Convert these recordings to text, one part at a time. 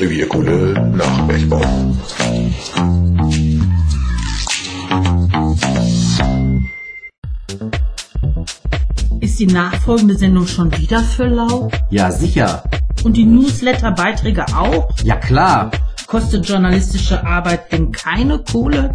Revierkunde nach Bergbau. Ist die nachfolgende Sendung schon wieder für lau? Ja, sicher. Und die Newsletter-Beiträge auch? Ja, klar. Kostet journalistische Arbeit denn keine Kohle?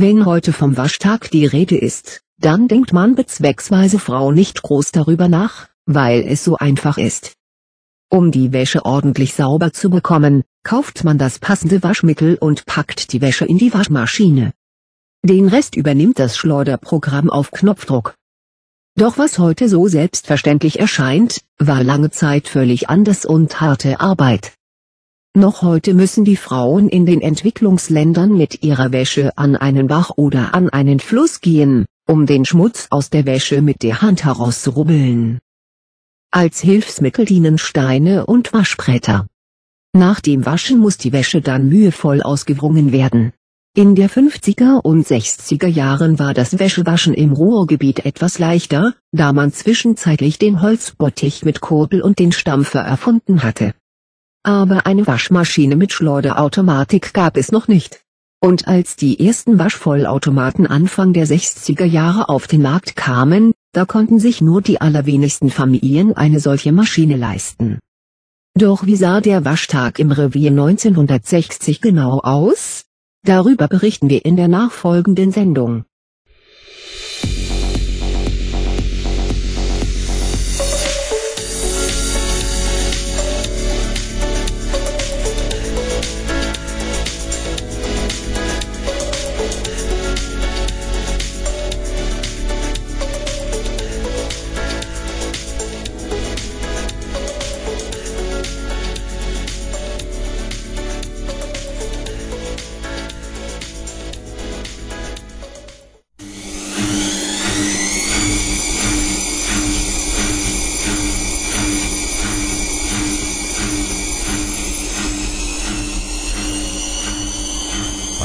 Wenn heute vom Waschtag die Rede ist, dann denkt man bezwecksweise Frau nicht groß darüber nach, weil es so einfach ist. Um die Wäsche ordentlich sauber zu bekommen, kauft man das passende Waschmittel und packt die Wäsche in die Waschmaschine. Den Rest übernimmt das Schleuderprogramm auf Knopfdruck. Doch was heute so selbstverständlich erscheint, war lange Zeit völlig anders und harte Arbeit. Noch heute müssen die Frauen in den Entwicklungsländern mit ihrer Wäsche an einen Bach oder an einen Fluss gehen, um den Schmutz aus der Wäsche mit der Hand herauszurubbeln. Als Hilfsmittel dienen Steine und Waschbretter. Nach dem Waschen muss die Wäsche dann mühevoll ausgewrungen werden. In der 50er und 60er Jahren war das Wäschewaschen im Ruhrgebiet etwas leichter, da man zwischenzeitlich den Holzbottich mit Kurbel und den Stampfer erfunden hatte. Aber eine Waschmaschine mit Schleuderautomatik gab es noch nicht. Und als die ersten Waschvollautomaten Anfang der 60er Jahre auf den Markt kamen, da konnten sich nur die allerwenigsten Familien eine solche Maschine leisten. Doch wie sah der Waschtag im Revier 1960 genau aus? Darüber berichten wir in der nachfolgenden Sendung.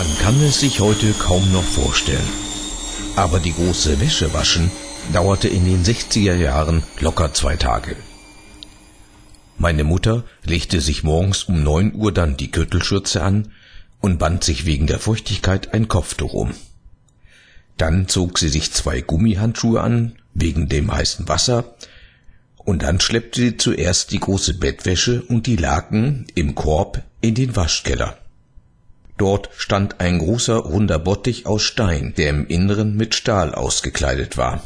Man kann es sich heute kaum noch vorstellen. Aber die große Wäsche waschen dauerte in den 60er Jahren locker zwei Tage. Meine Mutter legte sich morgens um 9 Uhr dann die Gürtelschürze an und band sich wegen der Feuchtigkeit ein Kopftuch um. Dann zog sie sich zwei Gummihandschuhe an, wegen dem heißen Wasser, und dann schleppte sie zuerst die große Bettwäsche und die Laken im Korb in den Waschkeller. Dort stand ein großer runder Bottich aus Stein, der im Inneren mit Stahl ausgekleidet war.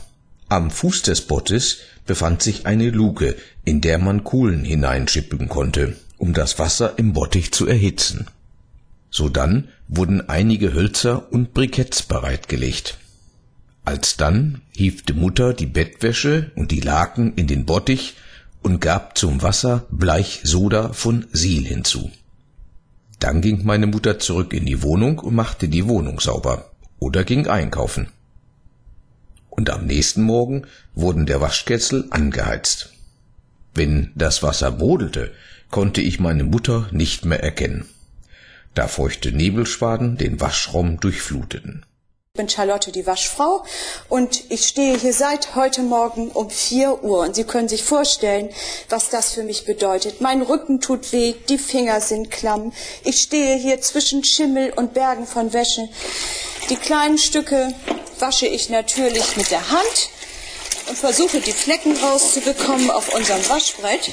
Am Fuß des Bottes befand sich eine Luke, in der man Kohlen hineinschippen konnte, um das Wasser im Bottich zu erhitzen. Sodann wurden einige Hölzer und Briketts bereitgelegt. Alsdann hiefte Mutter die Bettwäsche und die Laken in den Bottich und gab zum Wasser Bleichsoda von Siel hinzu. Dann ging meine Mutter zurück in die Wohnung und machte die Wohnung sauber oder ging einkaufen. Und am nächsten Morgen wurden der Waschkessel angeheizt. Wenn das Wasser brodelte, konnte ich meine Mutter nicht mehr erkennen, da feuchte Nebelschwaden den Waschraum durchfluteten. Ich bin Charlotte, die Waschfrau, und ich stehe hier seit heute Morgen um 4 Uhr. Und Sie können sich vorstellen, was das für mich bedeutet. Mein Rücken tut weh, die Finger sind klamm. Ich stehe hier zwischen Schimmel und Bergen von Wäsche. Die kleinen Stücke wasche ich natürlich mit der Hand und versuche, die Flecken rauszubekommen auf unserem Waschbrett.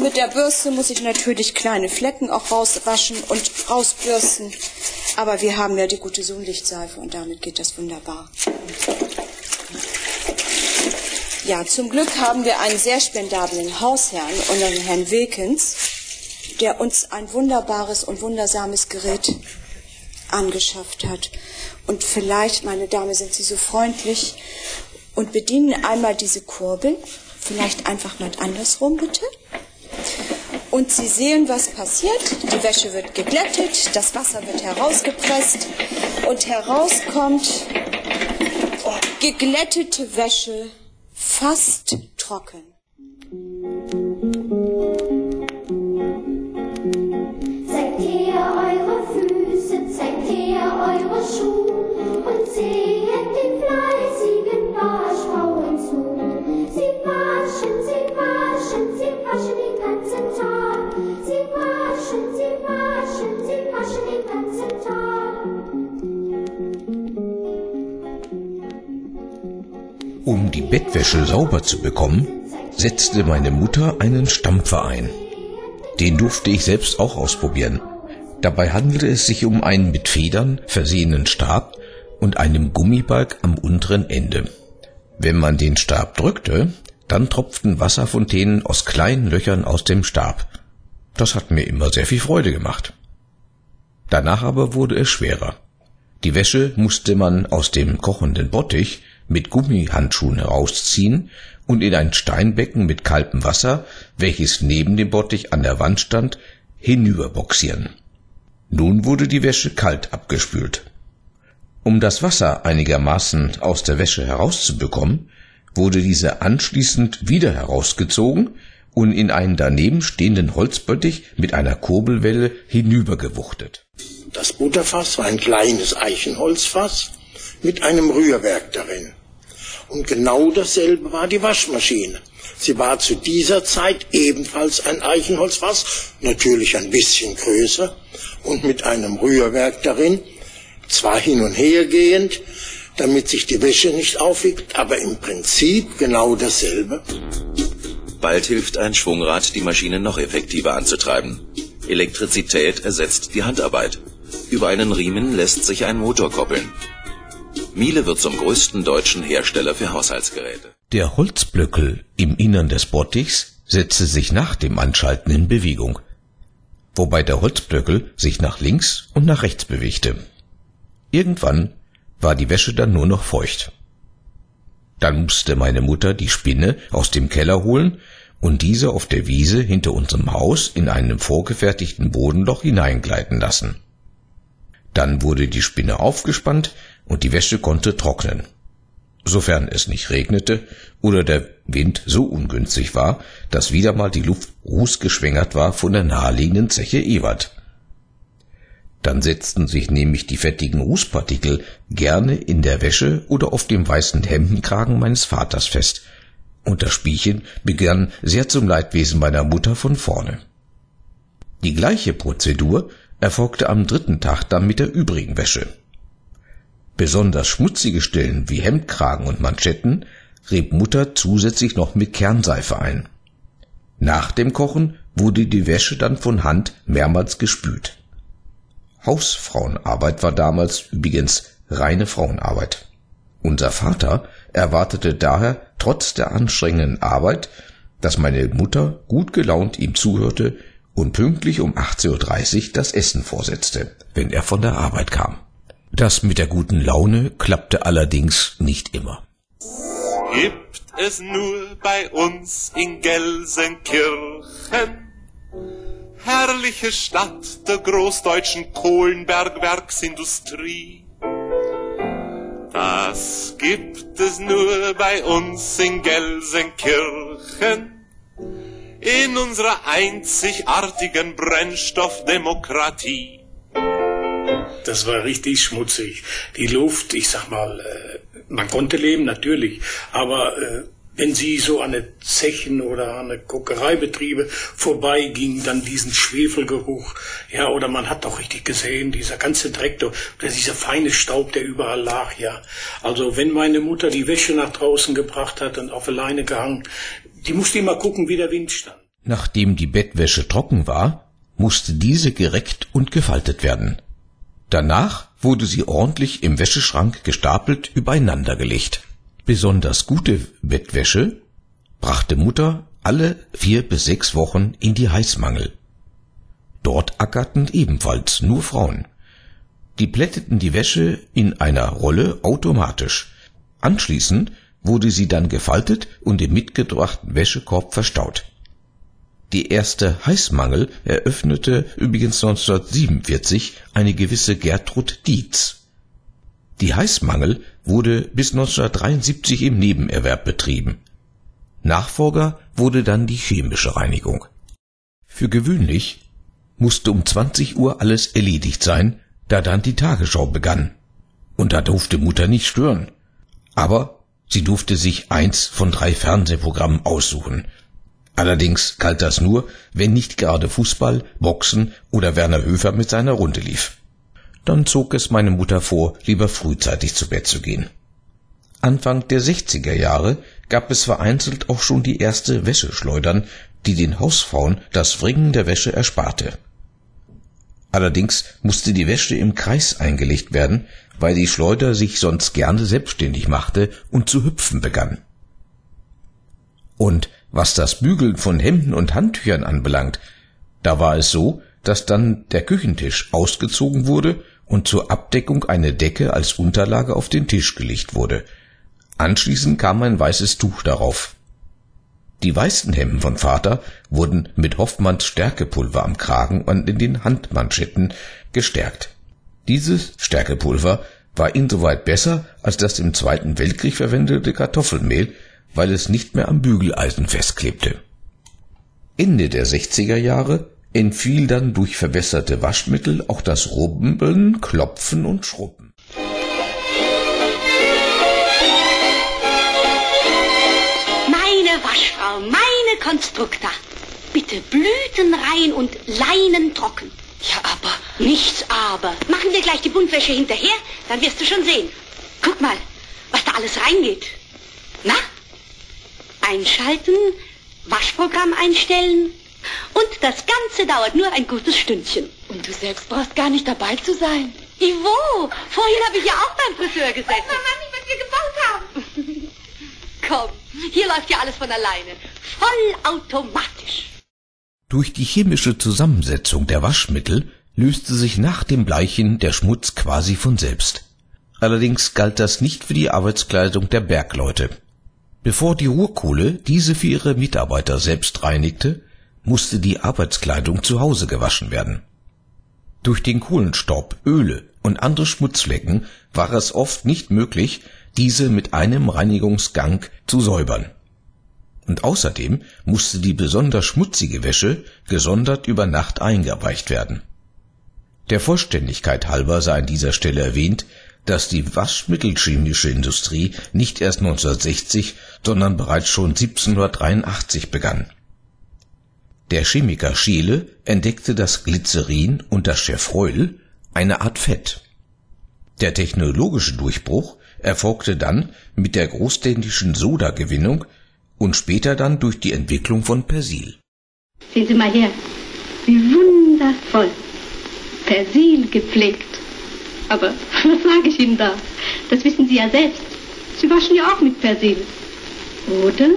Und mit der Bürste muss ich natürlich kleine Flecken auch rauswaschen und rausbürsten. Aber wir haben ja die gute Sonnlichtseife und damit geht das wunderbar. Ja, zum Glück haben wir einen sehr spendablen Hausherrn, unseren Herrn Wilkens, der uns ein wunderbares und wundersames Gerät angeschafft hat. Und vielleicht, meine Dame, sind Sie so freundlich und bedienen einmal diese Kurbel. Vielleicht einfach mal andersrum, bitte. Und Sie sehen, was passiert. Die Wäsche wird geglättet, das Wasser wird herausgepresst und herauskommt oh, geglättete Wäsche, fast trocken. Zeigt her eure Füße, zeigt her eure Schuhe und sehet Um die Bettwäsche sauber zu bekommen, setzte meine Mutter einen Stampfer ein. Den durfte ich selbst auch ausprobieren. Dabei handelte es sich um einen mit Federn versehenen Stab und einem Gummibalg am unteren Ende. Wenn man den Stab drückte, dann tropften Wasserfontänen aus kleinen Löchern aus dem Stab. Das hat mir immer sehr viel Freude gemacht. Danach aber wurde es schwerer. Die Wäsche musste man aus dem kochenden Bottich mit Gummihandschuhen herausziehen und in ein Steinbecken mit kaltem Wasser, welches neben dem Bottich an der Wand stand, hinüberboxieren. Nun wurde die Wäsche kalt abgespült. Um das Wasser einigermaßen aus der Wäsche herauszubekommen, wurde diese anschließend wieder herausgezogen und in einen daneben stehenden Holzbottich mit einer Kurbelwelle hinübergewuchtet. Das Butterfass war ein kleines Eichenholzfass mit einem Rührwerk darin. Und genau dasselbe war die Waschmaschine. Sie war zu dieser Zeit ebenfalls ein Eichenholzfass, natürlich ein bisschen größer und mit einem Rührwerk darin, zwar hin und her gehend, damit sich die Wäsche nicht aufwiegt, aber im Prinzip genau dasselbe. Bald hilft ein Schwungrad, die Maschine noch effektiver anzutreiben. Elektrizität ersetzt die Handarbeit. Über einen Riemen lässt sich ein Motor koppeln. Miele wird zum größten deutschen Hersteller für Haushaltsgeräte. Der Holzblöckel im Innern des Bottichs setzte sich nach dem Anschalten in Bewegung, wobei der Holzblöckel sich nach links und nach rechts bewegte. Irgendwann war die Wäsche dann nur noch feucht. Dann musste meine Mutter die Spinne aus dem Keller holen und diese auf der Wiese hinter unserem Haus in einem vorgefertigten Bodenloch hineingleiten lassen. Dann wurde die Spinne aufgespannt und die Wäsche konnte trocknen. Sofern es nicht regnete oder der Wind so ungünstig war, dass wieder mal die Luft rußgeschwängert war von der naheliegenden Zeche Ewert. Dann setzten sich nämlich die fettigen Rußpartikel gerne in der Wäsche oder auf dem weißen Hemdenkragen meines Vaters fest, und das Spielchen begann sehr zum Leidwesen meiner Mutter von vorne. Die gleiche Prozedur erfolgte am dritten Tag dann mit der übrigen Wäsche. Besonders schmutzige Stellen wie Hemdkragen und Manschetten rieb Mutter zusätzlich noch mit Kernseife ein. Nach dem Kochen wurde die Wäsche dann von Hand mehrmals gespült. Hausfrauenarbeit war damals übrigens reine Frauenarbeit. Unser Vater erwartete daher trotz der anstrengenden Arbeit, dass meine Mutter gut gelaunt ihm zuhörte und pünktlich um 18.30 Uhr das Essen vorsetzte, wenn er von der Arbeit kam. Das mit der guten Laune klappte allerdings nicht immer. Gibt es nur bei uns in Gelsenkirchen herrliche Stadt der großdeutschen Kohlenbergwerksindustrie. Das gibt es nur bei uns in Gelsenkirchen, in unserer einzigartigen Brennstoffdemokratie. Das war richtig schmutzig. Die Luft, ich sag mal, äh, man konnte leben natürlich, aber äh, wenn sie so an eine Zechen oder an eine Kokereibetriebe vorbeiging, dann diesen Schwefelgeruch, ja, oder man hat doch richtig gesehen, dieser ganze Dreck, dieser feine Staub, der überall lag, ja. Also wenn meine Mutter die Wäsche nach draußen gebracht hat und auf der Leine gehangen, die musste immer gucken, wie der Wind stand. Nachdem die Bettwäsche trocken war, musste diese gereckt und gefaltet werden. Danach wurde sie ordentlich im Wäscheschrank gestapelt übereinander gelegt. Besonders gute Bettwäsche brachte Mutter alle vier bis sechs Wochen in die Heißmangel. Dort ackerten ebenfalls nur Frauen. Die plätteten die Wäsche in einer Rolle automatisch. Anschließend wurde sie dann gefaltet und im mitgebrachten Wäschekorb verstaut. Die erste Heißmangel eröffnete übrigens 1947 eine gewisse Gertrud Dietz. Die Heißmangel wurde bis 1973 im Nebenerwerb betrieben. Nachfolger wurde dann die chemische Reinigung. Für gewöhnlich musste um 20 Uhr alles erledigt sein, da dann die Tagesschau begann. Und da durfte Mutter nicht stören. Aber sie durfte sich eins von drei Fernsehprogrammen aussuchen. Allerdings galt das nur, wenn nicht gerade Fußball, Boxen oder Werner Höfer mit seiner Runde lief. Dann zog es meine Mutter vor, lieber frühzeitig zu Bett zu gehen. Anfang der 60er Jahre gab es vereinzelt auch schon die erste Wäscheschleudern, die den Hausfrauen das Wringen der Wäsche ersparte. Allerdings musste die Wäsche im Kreis eingelegt werden, weil die Schleuder sich sonst gerne selbstständig machte und zu hüpfen begann. Und was das Bügeln von Hemden und Handtüchern anbelangt, da war es so, dass dann der Küchentisch ausgezogen wurde und zur Abdeckung eine Decke als Unterlage auf den Tisch gelegt wurde. Anschließend kam ein weißes Tuch darauf. Die weißen Hemden von Vater wurden mit Hoffmanns Stärkepulver am Kragen und in den Handmanschetten gestärkt. Dieses Stärkepulver war insoweit besser als das im Zweiten Weltkrieg verwendete Kartoffelmehl, weil es nicht mehr am Bügeleisen festklebte. Ende der 60er Jahre entfiel dann durch verbesserte Waschmittel auch das Rubbeln, Klopfen und Schrubben. Meine Waschfrau, meine Konstrukta. Bitte Blüten rein und Leinen trocken. Ja, aber. Nichts aber. Machen wir gleich die Buntwäsche hinterher, dann wirst du schon sehen. Guck mal, was da alles reingeht. Na? Einschalten, Waschprogramm einstellen. Und das Ganze dauert nur ein gutes Stündchen. Und du selbst brauchst gar nicht dabei zu sein. Ivo, vorhin habe ich ja auch beim Friseur gesessen. Weiß Mama nicht, was wir gebaut haben. Komm, hier läuft ja alles von alleine. Vollautomatisch. Durch die chemische Zusammensetzung der Waschmittel löste sich nach dem Bleichen der Schmutz quasi von selbst. Allerdings galt das nicht für die Arbeitskleidung der Bergleute. Bevor die Ruhrkohle diese für ihre Mitarbeiter selbst reinigte, musste die Arbeitskleidung zu Hause gewaschen werden. Durch den Kohlenstaub, Öle und andere Schmutzflecken war es oft nicht möglich, diese mit einem Reinigungsgang zu säubern. Und außerdem musste die besonders schmutzige Wäsche gesondert über Nacht eingeweicht werden. Der Vollständigkeit halber sei an dieser Stelle erwähnt, dass die waschmittelchemische Industrie nicht erst 1960, sondern bereits schon 1783 begann. Der Chemiker Scheele entdeckte das Glycerin und das Chefreul, eine Art Fett. Der technologische Durchbruch erfolgte dann mit der großständischen Sodagewinnung und später dann durch die Entwicklung von Persil. Sehen Sie mal her. Wie wundervoll. Persil gepflegt. Aber was sage ich Ihnen da? Das wissen Sie ja selbst. Sie waschen ja auch mit Persil. Oder?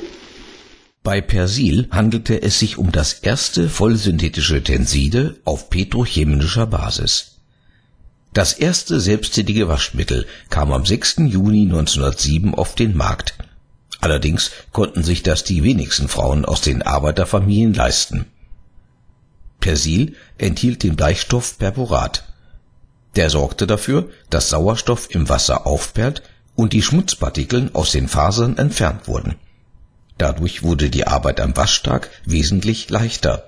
Bei Persil handelte es sich um das erste vollsynthetische Tenside auf petrochemischer Basis. Das erste selbsttätige Waschmittel kam am 6. Juni 1907 auf den Markt. Allerdings konnten sich das die wenigsten Frauen aus den Arbeiterfamilien leisten. Persil enthielt den Bleichstoff Perborat. Der sorgte dafür, dass Sauerstoff im Wasser aufperlt und die Schmutzpartikeln aus den Fasern entfernt wurden. Dadurch wurde die Arbeit am Waschtag wesentlich leichter,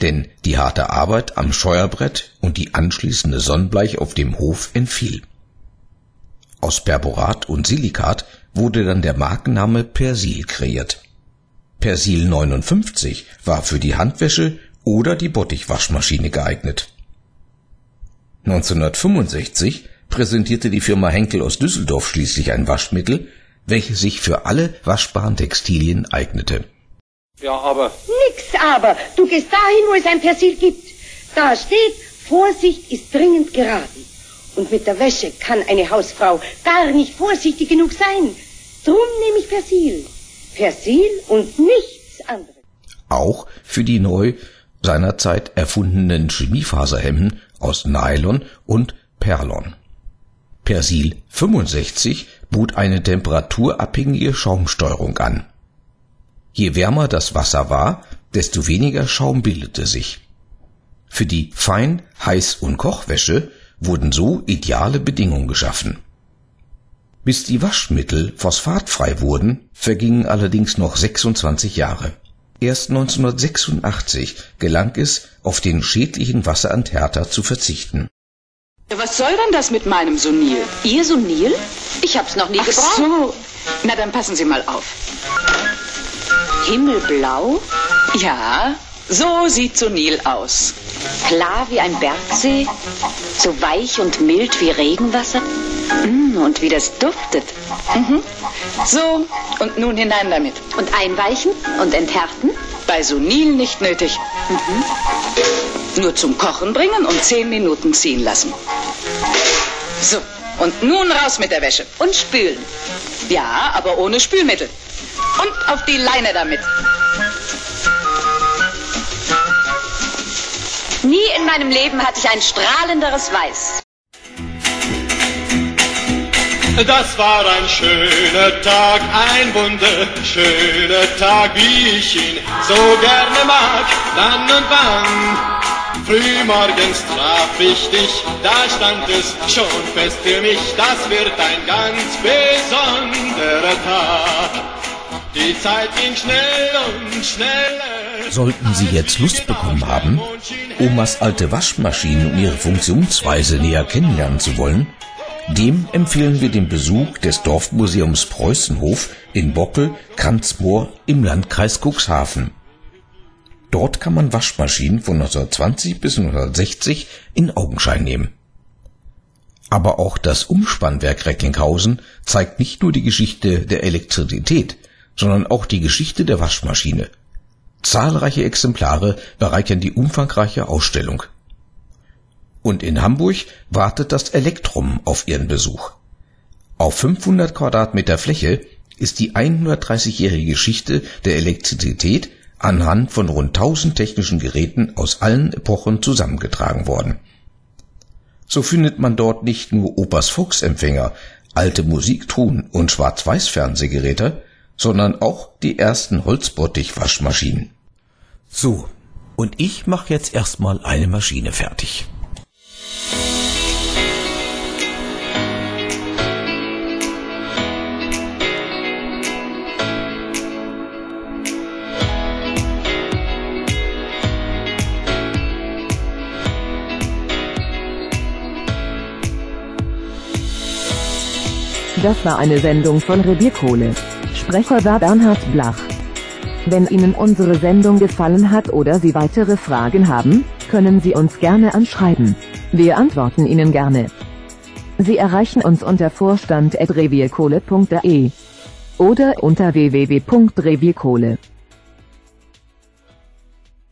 denn die harte Arbeit am Scheuerbrett und die anschließende Sonnenbleich auf dem Hof entfiel. Aus Perborat und Silikat wurde dann der Markenname Persil kreiert. Persil 59 war für die Handwäsche oder die Bottichwaschmaschine geeignet. 1965 präsentierte die Firma Henkel aus Düsseldorf schließlich ein Waschmittel, welches sich für alle waschbaren Textilien eignete. Ja, aber. Nix aber. Du gehst dahin, wo es ein Persil gibt. Da steht, Vorsicht ist dringend geraten. Und mit der Wäsche kann eine Hausfrau gar nicht vorsichtig genug sein. Drum nehme ich Persil. Persil und nichts anderes. Auch für die neu seinerzeit erfundenen Chemiefaserhemden aus Nylon und Perlon. Persil 65 bot eine temperaturabhängige Schaumsteuerung an. Je wärmer das Wasser war, desto weniger Schaum bildete sich. Für die Fein-, Heiß- und Kochwäsche wurden so ideale Bedingungen geschaffen. Bis die Waschmittel phosphatfrei wurden, vergingen allerdings noch 26 Jahre. Erst 1986 gelang es, auf den schädlichen Wasseranthärter zu verzichten. Was soll denn das mit meinem Sonil? Ihr Sonil? Ich hab's noch nie Ach gebraucht. so. Na, dann passen Sie mal auf. Himmelblau? Ja, so sieht Sonil aus. Klar wie ein Bergsee? So weich und mild wie Regenwasser? Mm, und wie das duftet. Mhm. So, und nun hinein damit. Und einweichen und enthärten? Bei Sonil nicht nötig. Mhm. Nur zum Kochen bringen und zehn Minuten ziehen lassen. So, und nun raus mit der Wäsche. Und spülen. Ja, aber ohne Spülmittel. Und auf die Leine damit. Nie in meinem Leben hatte ich ein strahlenderes Weiß. Das war ein schöner Tag, ein wunderschöner Tag, wie ich ihn so gerne mag. Dann und wann, früh morgens traf ich dich, da stand es schon fest für mich, das wird ein ganz besonderer Tag. Die Zeit ging schnell und schneller. Sollten Sie jetzt Lust bekommen haben, Omas alte Waschmaschinen und ihre Funktionsweise näher kennenlernen zu wollen, dem empfehlen wir den Besuch des Dorfmuseums Preußenhof in Bockel, Kranzmoor im Landkreis Cuxhaven. Dort kann man Waschmaschinen von 1920 bis 1960 in Augenschein nehmen. Aber auch das Umspannwerk Recklinghausen zeigt nicht nur die Geschichte der Elektrizität, sondern auch die Geschichte der Waschmaschine. Zahlreiche Exemplare bereichern die umfangreiche Ausstellung. Und in Hamburg wartet das Elektrum auf ihren Besuch. Auf 500 Quadratmeter Fläche ist die 130-jährige Geschichte der Elektrizität anhand von rund 1000 technischen Geräten aus allen Epochen zusammengetragen worden. So findet man dort nicht nur Opas Fuchsempfänger, alte Musiktruhen und Schwarz-Weiß-Fernsehgeräte, sondern auch die ersten Holzbottich-Waschmaschinen. So, und ich mache jetzt erstmal eine Maschine fertig. Das war eine Sendung von Revierkohle. Sprecher war Bernhard Blach. Wenn Ihnen unsere Sendung gefallen hat oder Sie weitere Fragen haben, können Sie uns gerne anschreiben. Wir antworten Ihnen gerne. Sie erreichen uns unter vorstand.revierkohle.de oder unter www.revierkohle.de.